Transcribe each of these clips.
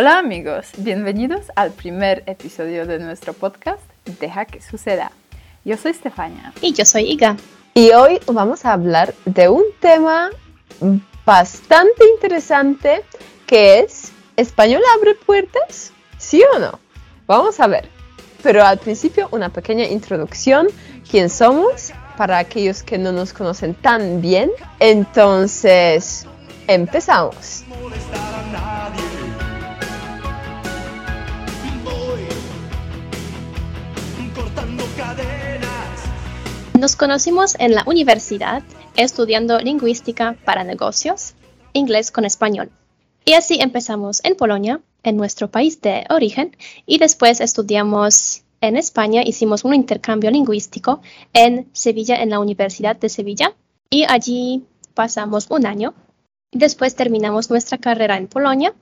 Hola amigos, bienvenidos al primer episodio de nuestro podcast Deja que suceda. Yo soy Stefania. Y yo soy Iga. Y hoy vamos a hablar de un tema bastante interesante que es ¿Español abre puertas? ¿Sí o no? Vamos a ver. Pero al principio una pequeña introducción. ¿Quién somos? Para aquellos que no nos conocen tan bien. Entonces, empezamos. Nos conocimos en la universidad estudiando lingüística para negocios, inglés con español. Y así empezamos en Polonia, en nuestro país de origen, y después estudiamos en España, hicimos un intercambio lingüístico en Sevilla, en la Universidad de Sevilla, y allí pasamos un año. Después terminamos nuestra carrera en Polonia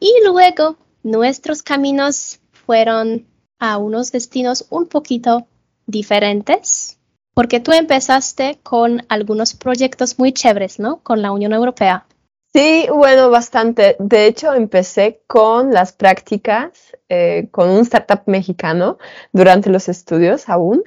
y luego nuestros caminos fueron a unos destinos un poquito diferentes porque tú empezaste con algunos proyectos muy chéveres, ¿no? Con la Unión Europea. Sí, bueno, bastante. De hecho, empecé con las prácticas eh, con un startup mexicano durante los estudios aún,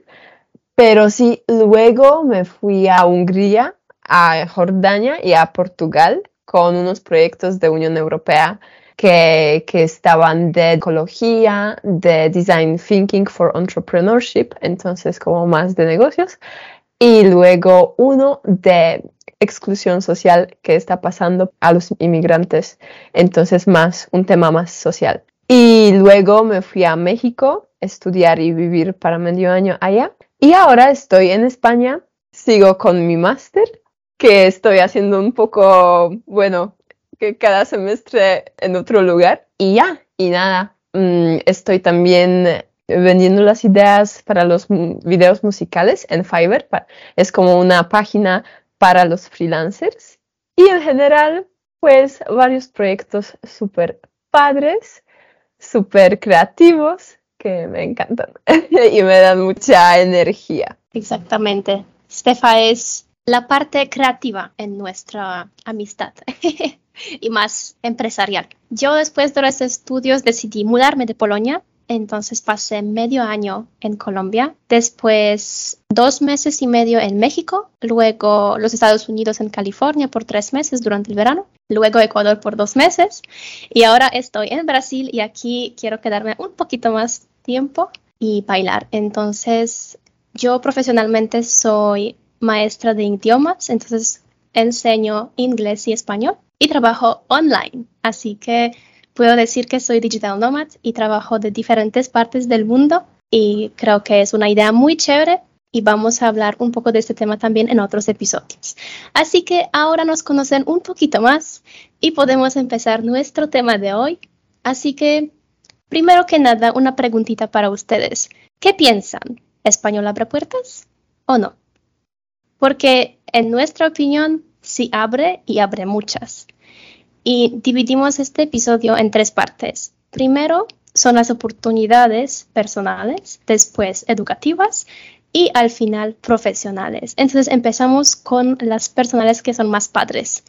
pero sí, luego me fui a Hungría, a Jordania y a Portugal con unos proyectos de Unión Europea que, que, estaban de ecología, de design thinking for entrepreneurship, entonces como más de negocios, y luego uno de exclusión social que está pasando a los inmigrantes, entonces más un tema más social. Y luego me fui a México a estudiar y vivir para medio año allá. Y ahora estoy en España, sigo con mi máster, que estoy haciendo un poco, bueno, que cada semestre en otro lugar y ya, y nada. Mm, estoy también vendiendo las ideas para los videos musicales en Fiverr. Es como una página para los freelancers. Y en general, pues varios proyectos súper padres, súper creativos que me encantan y me dan mucha energía. Exactamente. Stefa es la parte creativa en nuestra amistad. y más empresarial. Yo después de los estudios decidí mudarme de Polonia, entonces pasé medio año en Colombia, después dos meses y medio en México, luego los Estados Unidos en California por tres meses durante el verano, luego Ecuador por dos meses y ahora estoy en Brasil y aquí quiero quedarme un poquito más tiempo y bailar. Entonces yo profesionalmente soy maestra de idiomas, entonces enseño inglés y español y trabajo online. Así que puedo decir que soy digital nomad y trabajo de diferentes partes del mundo y creo que es una idea muy chévere y vamos a hablar un poco de este tema también en otros episodios. Así que ahora nos conocen un poquito más y podemos empezar nuestro tema de hoy. Así que, primero que nada, una preguntita para ustedes. ¿Qué piensan? ¿Español abre puertas o no? Porque en nuestra opinión, sí abre y abre muchas. Y dividimos este episodio en tres partes. Primero son las oportunidades personales, después educativas y al final profesionales. Entonces empezamos con las personales que son más padres.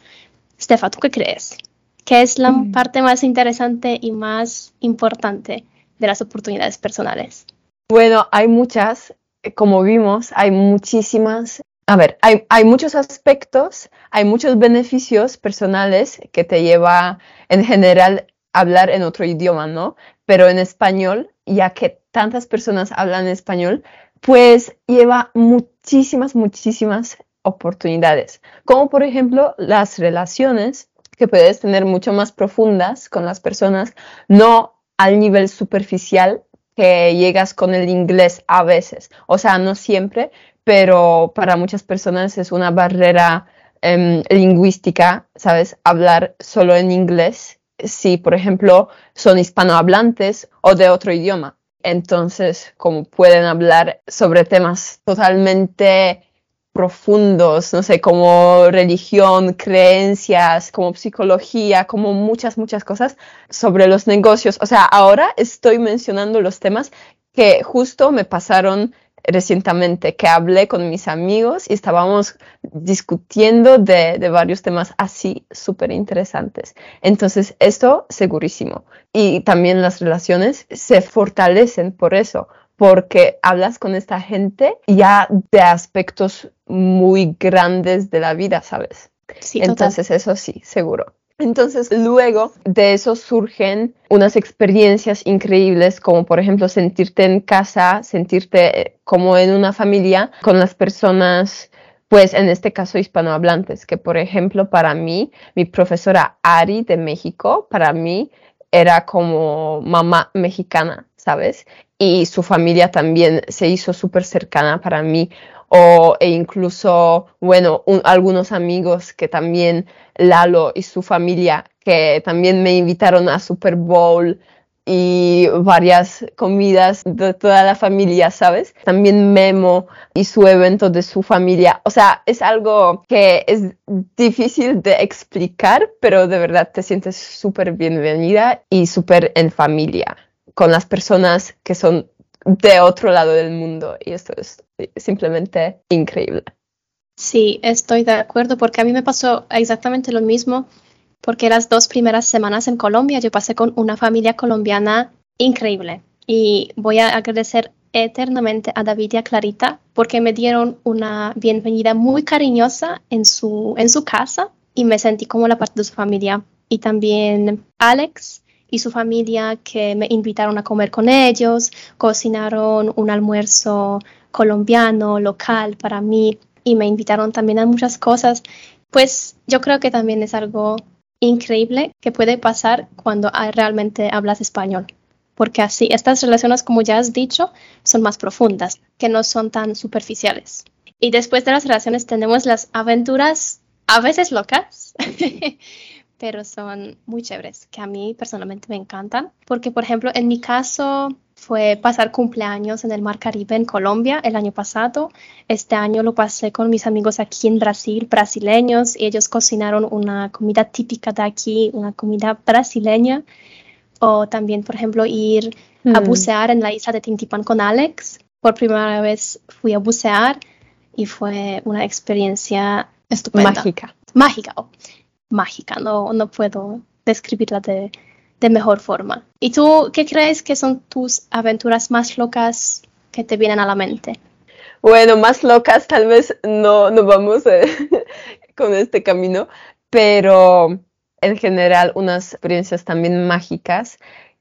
Stefa, ¿tú qué crees? ¿Qué es la mm. parte más interesante y más importante de las oportunidades personales? Bueno, hay muchas, como vimos, hay muchísimas a ver, hay, muchos aspectos, hay muchos beneficios personales que te lleva en general a hablar en otro idioma, ¿no? Pero en español, ya que tantas personas hablan español, pues lleva muchísimas, muchísimas oportunidades, como por ejemplo las relaciones que puedes tener mucho más profundas con las personas, no al nivel superficial que llegas con el inglés a veces, o sea, no siempre, pero para muchas personas es una barrera em, lingüística, ¿sabes? Hablar solo en inglés si, por ejemplo, son hispanohablantes o de otro idioma. Entonces, como pueden hablar sobre temas totalmente profundos, no sé, como religión, creencias, como psicología, como muchas, muchas cosas sobre los negocios. O sea, ahora estoy mencionando los temas que justo me pasaron recientemente que hablé con mis amigos y estábamos discutiendo de, de varios temas así súper interesantes. Entonces, esto segurísimo. Y también las relaciones se fortalecen por eso, porque hablas con esta gente ya de aspectos muy grandes de la vida, ¿sabes? Sí, Entonces, eso sí, seguro. Entonces, luego de eso surgen unas experiencias increíbles, como por ejemplo sentirte en casa, sentirte eh, como en una familia con las personas, pues en este caso hispanohablantes, que por ejemplo para mí, mi profesora Ari de México, para mí era como mamá mexicana, ¿sabes? Y su familia también se hizo súper cercana para mí o e incluso, bueno, algunos amigos que también Lalo y su familia, que también me invitaron a Super Bowl y varias comidas de toda la familia, ¿sabes? También Memo y su evento de su familia. O sea, es algo que es difícil de explicar, pero de verdad te sientes súper bienvenida y súper en familia con las personas que son de otro lado del mundo y esto es simplemente increíble. Sí, estoy de acuerdo porque a mí me pasó exactamente lo mismo porque las dos primeras semanas en Colombia yo pasé con una familia colombiana increíble y voy a agradecer eternamente a David y a Clarita porque me dieron una bienvenida muy cariñosa en su, en su casa y me sentí como la parte de su familia. Y también Alex y su familia que me invitaron a comer con ellos, cocinaron un almuerzo colombiano, local para mí y me invitaron también a muchas cosas. Pues yo creo que también es algo increíble que puede pasar cuando realmente hablas español. Porque así estas relaciones, como ya has dicho, son más profundas, que no son tan superficiales. Y después de las relaciones tenemos las aventuras a veces locas, pero son muy chéveres, que a mí personalmente me encantan, porque por ejemplo en mi caso fue pasar cumpleaños en el Mar Caribe en Colombia el año pasado. Este año lo pasé con mis amigos aquí en Brasil, brasileños, y ellos cocinaron una comida típica de aquí, una comida brasileña. O también, por ejemplo, ir a mm. bucear en la isla de Tintipan con Alex. Por primera vez fui a bucear y fue una experiencia estupenda. Mágica. Mágica. Oh mágica, no, no puedo describirla de, de mejor forma. ¿Y tú qué crees que son tus aventuras más locas que te vienen a la mente? Bueno, más locas tal vez no, no vamos eh, con este camino, pero en general unas experiencias también mágicas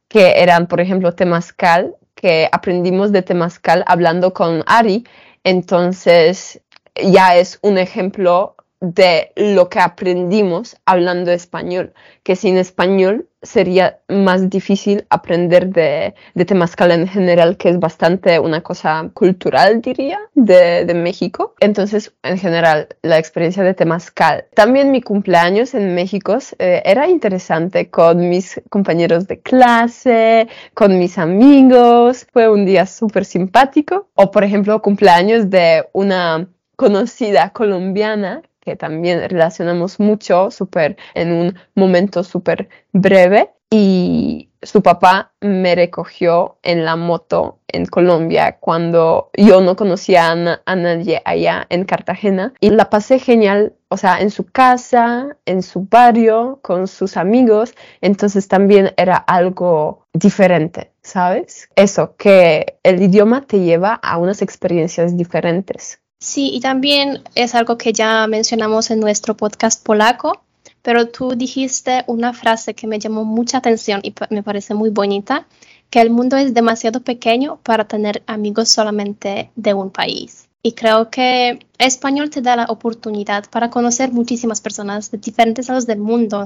que eran, por ejemplo, Temascal, que aprendimos de Temascal hablando con Ari, entonces ya es un ejemplo de lo que aprendimos hablando español, que sin español sería más difícil aprender de, de Temascal en general, que es bastante una cosa cultural, diría, de, de, México. Entonces, en general, la experiencia de Temascal. También mi cumpleaños en México eh, era interesante con mis compañeros de clase, con mis amigos. Fue un día súper simpático. O, por ejemplo, cumpleaños de una conocida colombiana también relacionamos mucho, súper en un momento súper breve. Y su papá me recogió en la moto en Colombia cuando yo no conocía a, nadie allá en Cartagena y la pasé genial, o sea, en su casa, en su barrio, con sus amigos, entonces también era algo diferente, ¿sabes? Eso, que el idioma te lleva a unas experiencias diferentes. Sí, y también es algo que ya mencionamos en nuestro podcast polaco, pero tú dijiste una frase que me llamó mucha atención y me parece muy bonita, que el mundo es demasiado pequeño para tener amigos solamente de un país. Y creo que español te da la oportunidad para conocer muchísimas personas de diferentes lados del mundo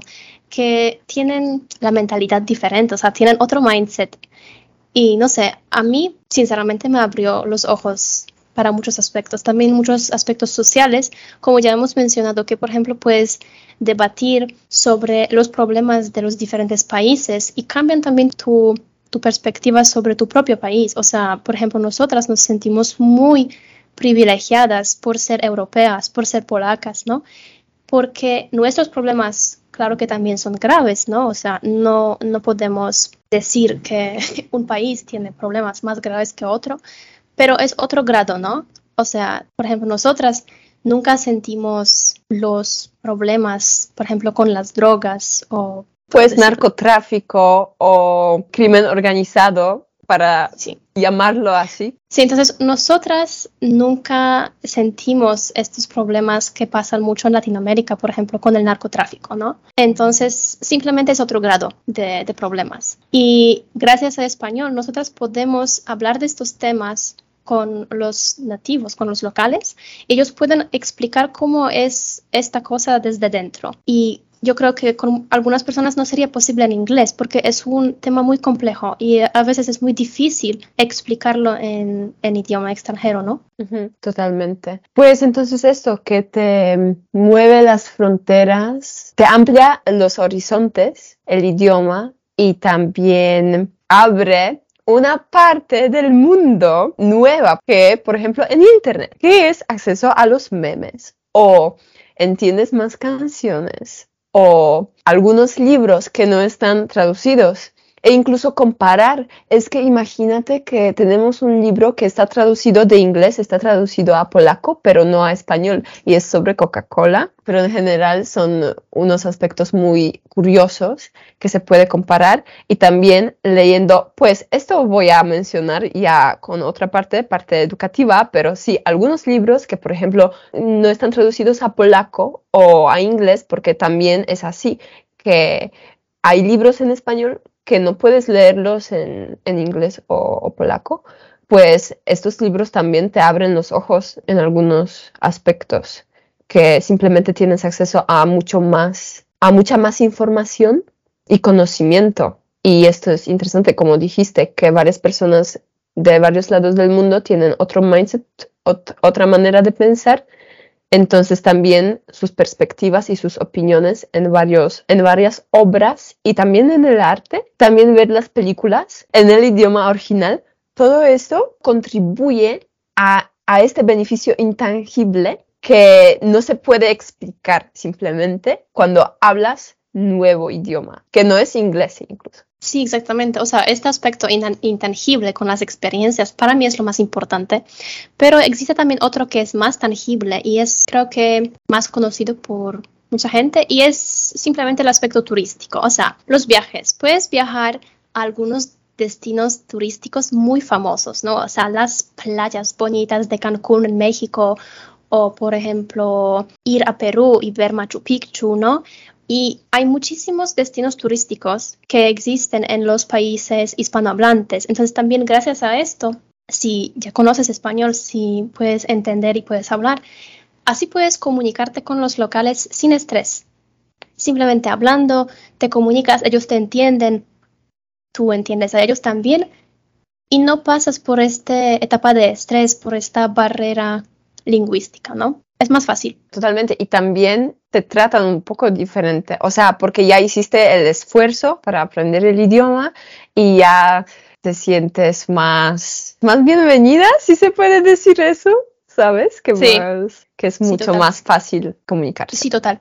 que tienen la mentalidad diferente, o sea, tienen otro mindset. Y no sé, a mí sinceramente me abrió los ojos para muchos aspectos, también muchos aspectos sociales, como ya hemos mencionado, que por ejemplo puedes debatir sobre los problemas de los diferentes países y cambian también tu, tu perspectiva sobre tu propio país. O sea, por ejemplo, nosotras nos sentimos muy privilegiadas por ser europeas, por ser polacas, ¿no? Porque nuestros problemas, claro que también son graves, ¿no? O sea, no, no podemos decir que un país tiene problemas más graves que otro, pero es otro grado, ¿no? O sea, por ejemplo, nosotras nunca sentimos los problemas, por ejemplo, con las drogas o... Pues narcotráfico o crimen organizado, para llamarlo así. Sí, entonces nosotras nunca sentimos estos problemas que pasan mucho en Latinoamérica, por ejemplo, con el narcotráfico, ¿no? Entonces, simplemente es otro grado de, de problemas. Y gracias a español, nosotras podemos hablar de estos temas con los nativos, con los locales, ellos pueden explicar cómo es esta cosa desde dentro. Y yo creo que con algunas personas no sería posible en inglés porque es un tema muy complejo y a veces es muy difícil explicarlo en, idioma extranjero, ¿no? totalmente. Pues entonces esto que te mueve las fronteras, te amplia los horizontes, el idioma y también abre una parte del mundo nueva que, por ejemplo, en Internet, que es acceso a los memes o entiendes más canciones o algunos libros que no están traducidos e incluso comparar. Es que imagínate que tenemos un libro que está traducido de inglés, está traducido a polaco, pero no a español, y es sobre Coca-Cola, pero en general son unos aspectos muy curiosos que se puede comparar y también leyendo, pues esto voy a mencionar ya con otra parte, parte educativa, pero sí, algunos libros que por ejemplo no están traducidos a polaco o a inglés, porque también es así, que hay libros en español que no puedes leerlos en, inglés o, polaco, pues estos libros también te abren los ojos en algunos aspectos, que simplemente tienes acceso a mucho más, a mucha más información y conocimiento. Y esto es interesante, como dijiste, que varias personas de varios lados del mundo tienen otro mindset, otra manera de pensar entonces también sus perspectivas y sus opiniones en, varios, en varias obras y también en el arte, también ver las películas en el idioma original, todo esto contribuye a, a este beneficio intangible que no se puede explicar simplemente cuando hablas nuevo idioma, que no es inglés incluso. Sí, exactamente. O sea, este aspecto intangible con las experiencias para mí es lo más importante, pero existe también otro que es más tangible y es creo que más conocido por mucha gente y es simplemente el aspecto turístico. O sea, los viajes. Puedes viajar a algunos destinos turísticos muy famosos, ¿no? O sea, las playas bonitas de Cancún en México o, por ejemplo, ir a Perú y ver Machu Picchu, ¿no? Y hay muchísimos destinos turísticos que existen en los países hispanohablantes. Entonces también gracias a esto, si ya conoces español, si puedes entender y puedes hablar, así puedes comunicarte con los locales sin estrés. Simplemente hablando, te comunicas, ellos te entienden, tú entiendes a ellos también y no pasas por esta etapa de estrés, por esta barrera lingüística, ¿no? Es más fácil. Totalmente. Y también te tratan un poco diferente. O sea, porque ya hiciste el esfuerzo para aprender el idioma y ya te sientes más, más bienvenida, si se puede decir eso. ¿Sabes? Que, que es mucho más fácil comunicarse. Sí, total.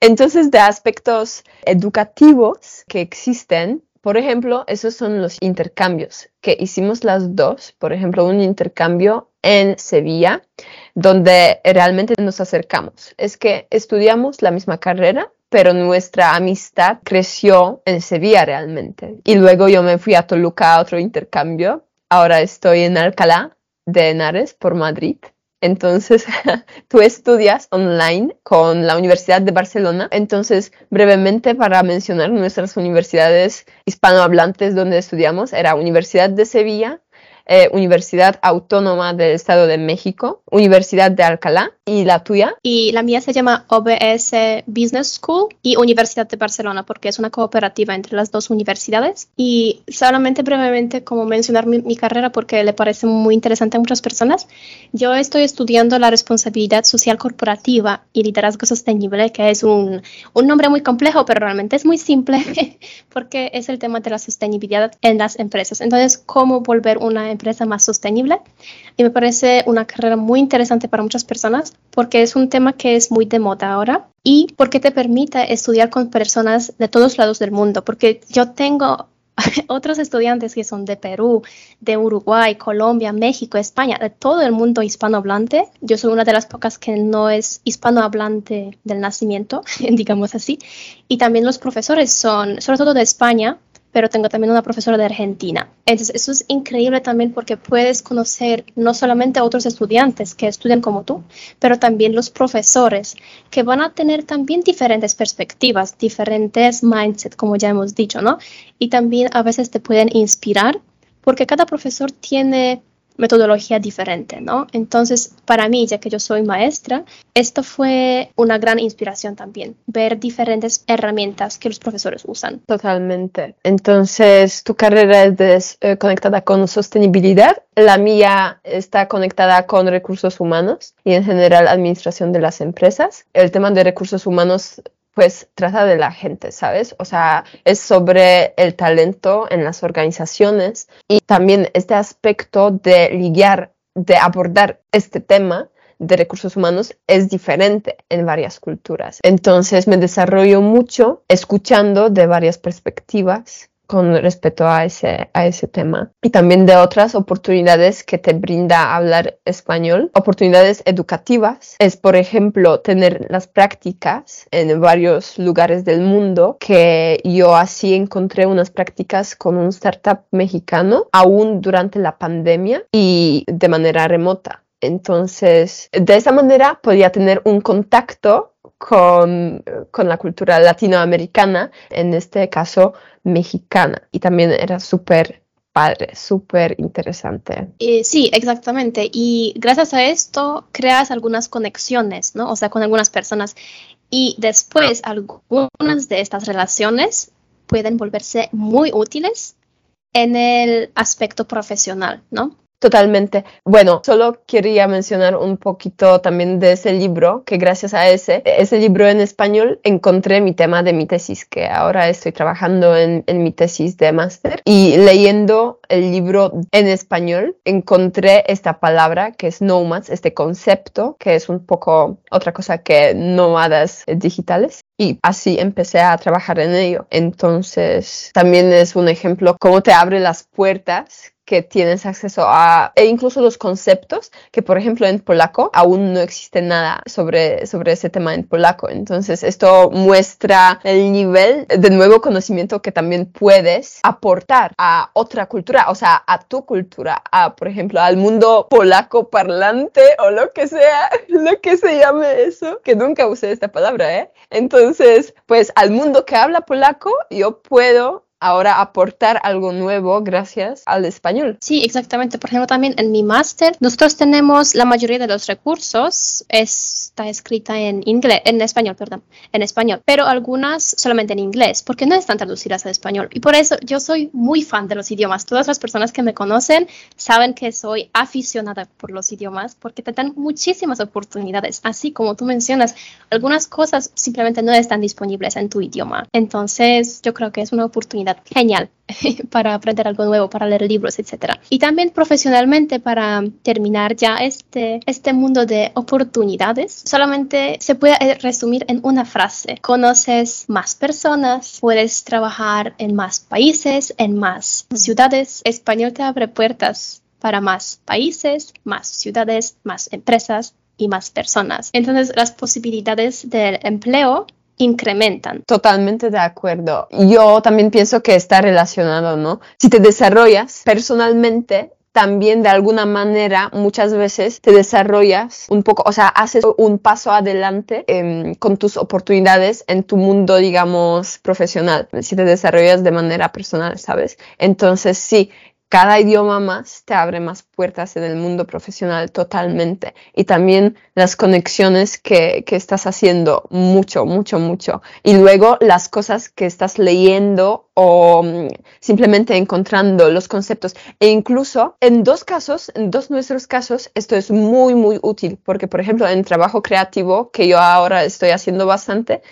Entonces, de aspectos educativos que existen, por ejemplo, esos son los intercambios que hicimos las dos. Por ejemplo, un intercambio en Sevilla, donde realmente nos acercamos. Es que estudiamos la misma carrera, pero nuestra amistad creció en Sevilla realmente. Y luego yo me fui a Toluca a otro intercambio. Ahora estoy en Alcalá de Henares por Madrid entonces, tú estudias online con la Universidad de Barcelona. Entonces, brevemente para mencionar nuestras universidades hispanohablantes donde estudiamos, era Universidad de Sevilla, eh, Universidad Autónoma del Estado de México, Universidad de Alcalá y la tuya. Y la mía se llama OBS Business School y Universidad de Barcelona porque es una cooperativa entre las dos universidades. Y solamente brevemente como mencionar mi, carrera porque le parece muy interesante a muchas personas. Yo estoy estudiando la responsabilidad social corporativa y liderazgo sostenible, que es un, un nombre muy complejo, pero realmente es muy simple porque es el tema de la sostenibilidad en las empresas. Entonces, ¿cómo volver una empresa más sostenible. Y me parece una carrera muy interesante para muchas personas porque es un tema que es muy de moda ahora y porque te permite estudiar con personas de todos lados del mundo. Porque yo tengo otros estudiantes que son de Perú, de Uruguay, Colombia, México, España, de todo el mundo hispanohablante. Yo soy una de las pocas que no es hispanohablante del nacimiento, digamos así. Y también los profesores son, sobre todo de España, pero tengo también una profesora de Argentina. Entonces, eso es increíble también porque puedes conocer no solamente a otros estudiantes que estudian como tú, pero también los profesores que van a tener también diferentes perspectivas, diferentes mindsets, como ya hemos dicho, ¿no? Y también a veces te pueden inspirar porque cada profesor tiene metodología diferente, ¿no? Entonces, para mí, ya que yo soy maestra, esto fue una gran inspiración también, ver diferentes herramientas que los profesores usan. Totalmente. Entonces, tu carrera es eh, conectada con sostenibilidad, la mía está conectada con recursos humanos y en general administración de las empresas. El tema de recursos humanos pues trata de la gente, ¿sabes? O sea, es sobre el talento en las organizaciones y también este aspecto de lidiar, de abordar este tema de recursos humanos es diferente en varias culturas. Entonces me desarrollo mucho escuchando de varias perspectivas con respecto a ese, a ese tema. Y también de otras oportunidades que te brinda hablar español, oportunidades educativas, es por ejemplo tener las prácticas en varios lugares del mundo, que yo así encontré unas prácticas con un startup mexicano, aún durante la pandemia y de manera remota. Entonces, de esa manera podía tener un contacto con, con, la cultura latinoamericana, en este caso mexicana. Y también era súper padre, súper interesante. Eh, sí, exactamente. Y gracias a esto creas algunas conexiones, ¿no? O sea, con algunas personas. Y después algunas de estas relaciones pueden volverse muy útiles en el aspecto profesional, ¿no? Totalmente. Bueno, solo quería mencionar un poquito también de ese libro, que gracias a ese, ese libro en español encontré mi tema de mi tesis, que ahora estoy trabajando en, en mi tesis de máster. Y leyendo el libro en español, encontré esta palabra que es nomads, este concepto, que es un poco otra cosa que nómadas digitales. Y así empecé a trabajar en ello. Entonces, también es un ejemplo cómo te abre las puertas que tienes acceso a, e incluso los conceptos, que por ejemplo en polaco aún no existe nada sobre, sobre ese tema en polaco. Entonces esto muestra el nivel de nuevo conocimiento que también puedes aportar a otra cultura, o sea, a tu cultura, a por ejemplo al mundo polaco parlante o lo que sea, lo que se llame eso, que nunca usé esta palabra, ¿eh? Entonces, pues al mundo que habla polaco yo puedo ahora aportar algo nuevo gracias al español. Sí, exactamente. Por ejemplo, también en mi máster, nosotros tenemos la mayoría de los recursos, está escrita en inglés, en español, perdón, en español, pero algunas solamente en inglés, porque no están traducidas al español. Y por eso yo soy muy fan de los idiomas. Todas las personas que me conocen saben que soy aficionada por los idiomas, porque te dan muchísimas oportunidades. Así como tú mencionas, algunas cosas simplemente no están disponibles en tu idioma. Entonces, yo creo que es una oportunidad genial para aprender algo nuevo, para leer libros, etc. Y también profesionalmente para terminar ya este, este mundo de oportunidades, solamente se puede resumir en una frase. Conoces más personas, puedes trabajar en más países, en más ciudades. Español te abre puertas para más países, más ciudades, más empresas y más personas. Entonces las posibilidades del empleo incrementan. Totalmente de acuerdo. Yo también pienso que está relacionado, ¿no? Si te desarrollas personalmente, también de alguna manera muchas veces te desarrollas un poco, o sea, haces un paso adelante em, con tus oportunidades en tu mundo, digamos, profesional, si te desarrollas de manera personal, ¿sabes? Entonces sí, cada idioma más te abre más puertas en el mundo profesional totalmente. Y también las conexiones que, que, estás haciendo mucho, mucho, mucho. Y luego las cosas que estás leyendo o mm, simplemente encontrando los conceptos. E incluso en dos casos, en dos nuestros casos, esto es muy, muy útil. Porque, por ejemplo, en trabajo creativo, que yo ahora estoy haciendo bastante,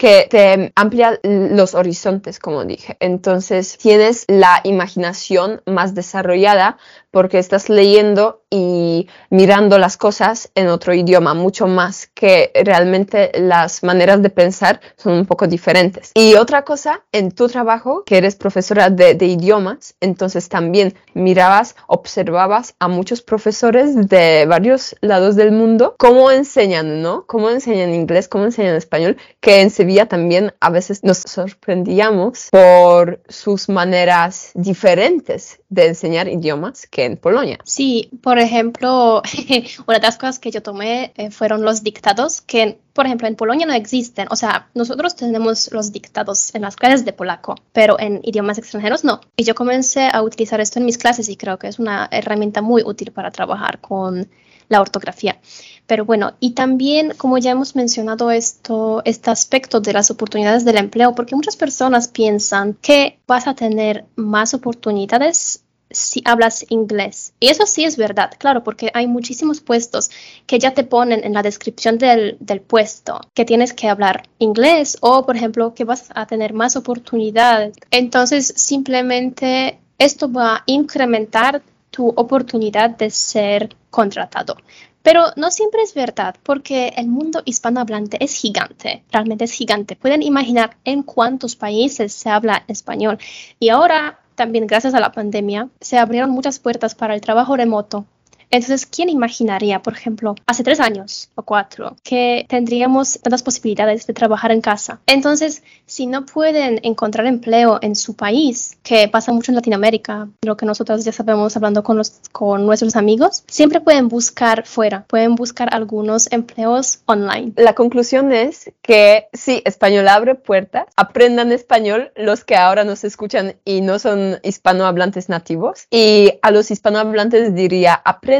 que te amplía los horizontes, como dije. Entonces tienes la imaginación más desarrollada porque estás leyendo y mirando las cosas en otro idioma, mucho más que realmente las maneras de pensar son un poco diferentes. Y otra cosa, en tu trabajo, que eres profesora de, idiomas, entonces también mirabas, observabas a muchos profesores de varios lados del mundo, cómo enseñan, ¿no? Cómo enseñan inglés, cómo enseñan español, que en también a veces nos sorprendíamos por sus maneras diferentes de enseñar idiomas que en Polonia. Sí, por ejemplo, una de las cosas que yo tomé eh, fueron los dictados, que por ejemplo en Polonia no existen. O sea, nosotros tenemos los dictados en las clases de polaco, pero en idiomas extranjeros no. Y yo comencé a utilizar esto en mis clases y creo que es una herramienta muy útil para trabajar con la ortografía. Pero bueno, y también como ya hemos mencionado esto, este aspecto de las oportunidades del empleo, porque muchas personas piensan que vas a tener más oportunidades si hablas inglés. Y eso sí es verdad, claro, porque hay muchísimos puestos que ya te ponen en la descripción del, del, puesto que tienes que hablar inglés o, por ejemplo, que vas a tener más oportunidades. Entonces, simplemente esto va a incrementar tu oportunidad de ser contratado. Pero no siempre es verdad, porque el mundo hispanohablante es gigante, realmente es gigante. Pueden imaginar en cuántos países se habla español. Y ahora también gracias a la pandemia, se abrieron muchas puertas para el trabajo remoto entonces, ¿quién imaginaría, por ejemplo, hace tres años o cuatro, que tendríamos tantas posibilidades de trabajar en casa? Entonces, si no pueden encontrar empleo en su país, que pasa mucho en Latinoamérica, lo que nosotros ya sabemos hablando con, los, con nuestros amigos, siempre pueden buscar fuera, pueden buscar algunos empleos online. La conclusión es que sí, español abre puertas, aprendan español los que ahora nos escuchan y no son hispanohablantes nativos. Y a los hispanohablantes diría, aprendan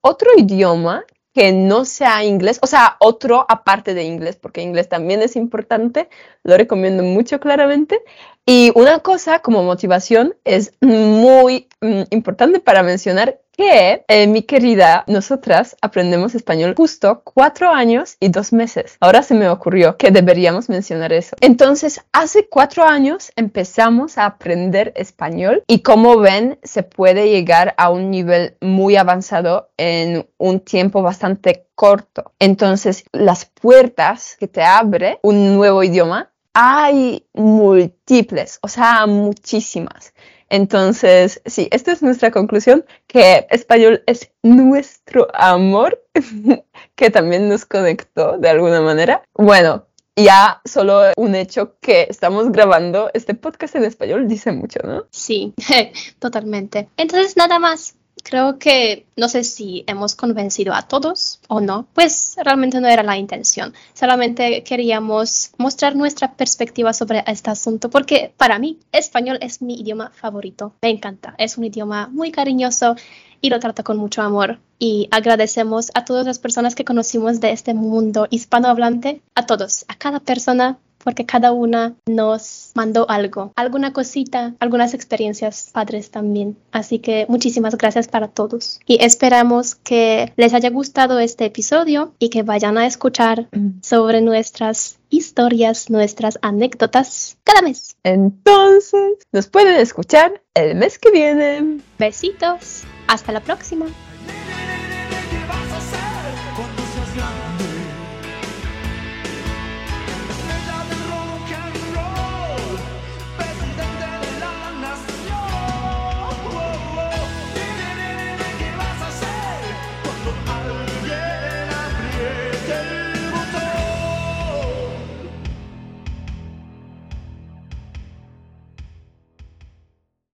otro idioma que no sea inglés, o sea, otro aparte de inglés, porque inglés también es importante, lo recomiendo mucho claramente. Y una cosa como motivación es muy mm, importante para mencionar que, eh, mi querida, nosotras aprendemos español justo cuatro años y dos meses. Ahora se me ocurrió que deberíamos mencionar eso. Entonces, hace cuatro años empezamos a aprender español y como ven, se puede llegar a un nivel muy avanzado en un tiempo bastante corto. Entonces, las puertas que te abre un nuevo idioma hay múltiples, o sea, muchísimas. Entonces, sí, esta es nuestra conclusión, que español es nuestro amor, que también nos conectó de alguna manera. Bueno, ya solo un hecho que estamos grabando este podcast en español dice mucho, ¿no? Sí, totalmente. Entonces, nada más creo que no sé si hemos convencido a todos o no, pues realmente no era la intención. Solamente queríamos mostrar nuestra perspectiva sobre este asunto porque para mí español es mi idioma favorito. Me encanta. Es un idioma muy cariñoso y lo trato con mucho amor. Y agradecemos a todas las personas que conocimos de este mundo hispanohablante, a todos, a cada persona porque cada una nos mandó algo, alguna cosita, algunas experiencias padres también. Así que muchísimas gracias para todos y esperamos que les haya gustado este episodio y que vayan a escuchar mm. sobre nuestras historias, nuestras anécdotas cada mes. Entonces, nos pueden escuchar el mes que viene. Besitos. Hasta la próxima.